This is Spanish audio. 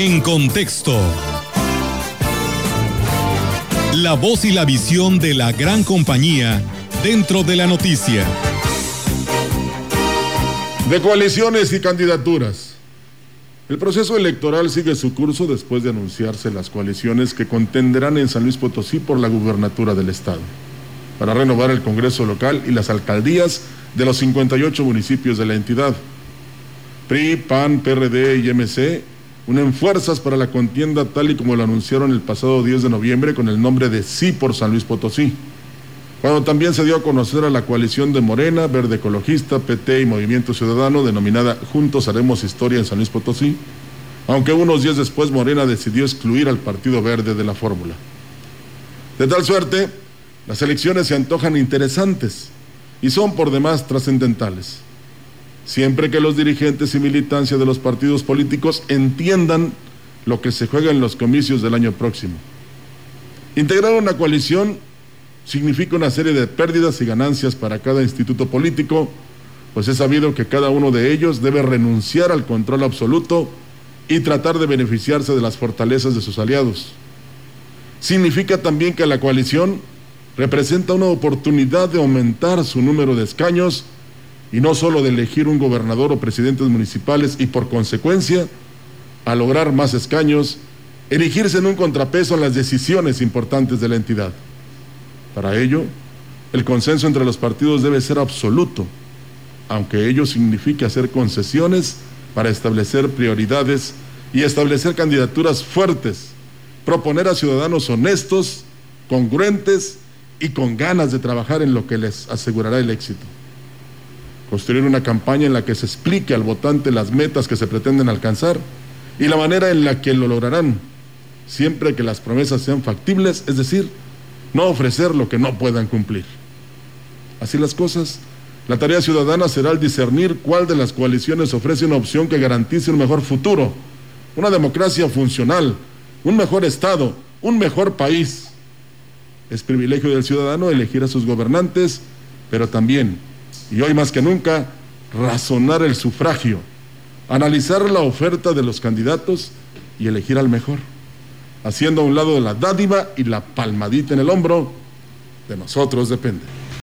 En contexto. La voz y la visión de la gran compañía dentro de la noticia. De coaliciones y candidaturas. El proceso electoral sigue su curso después de anunciarse las coaliciones que contenderán en San Luis Potosí por la gubernatura del Estado, para renovar el Congreso local y las alcaldías de los 58 municipios de la entidad. PRI, PAN, PRD y MC unen fuerzas para la contienda tal y como lo anunciaron el pasado 10 de noviembre con el nombre de Sí por San Luis Potosí cuando también se dio a conocer a la coalición de Morena, Verde Ecologista, PT y Movimiento Ciudadano, denominada Juntos Haremos Historia en San Luis Potosí, aunque unos días después Morena decidió excluir al Partido Verde de la fórmula. De tal suerte, las elecciones se antojan interesantes y son por demás trascendentales, siempre que los dirigentes y militancia de los partidos políticos entiendan lo que se juega en los comicios del año próximo. Integrar una coalición significa una serie de pérdidas y ganancias para cada instituto político, pues es sabido que cada uno de ellos debe renunciar al control absoluto y tratar de beneficiarse de las fortalezas de sus aliados. Significa también que la coalición representa una oportunidad de aumentar su número de escaños y no solo de elegir un gobernador o presidentes municipales y por consecuencia, a lograr más escaños, erigirse en un contrapeso en las decisiones importantes de la entidad. Para ello, el consenso entre los partidos debe ser absoluto, aunque ello signifique hacer concesiones para establecer prioridades y establecer candidaturas fuertes, proponer a ciudadanos honestos, congruentes y con ganas de trabajar en lo que les asegurará el éxito. Construir una campaña en la que se explique al votante las metas que se pretenden alcanzar y la manera en la que lo lograrán, siempre que las promesas sean factibles, es decir, no ofrecer lo que no puedan cumplir. Así las cosas, la tarea ciudadana será el discernir cuál de las coaliciones ofrece una opción que garantice un mejor futuro, una democracia funcional, un mejor Estado, un mejor país. Es privilegio del ciudadano elegir a sus gobernantes, pero también, y hoy más que nunca, razonar el sufragio, analizar la oferta de los candidatos y elegir al mejor haciendo a un lado la dádiva y la palmadita en el hombro, de nosotros depende.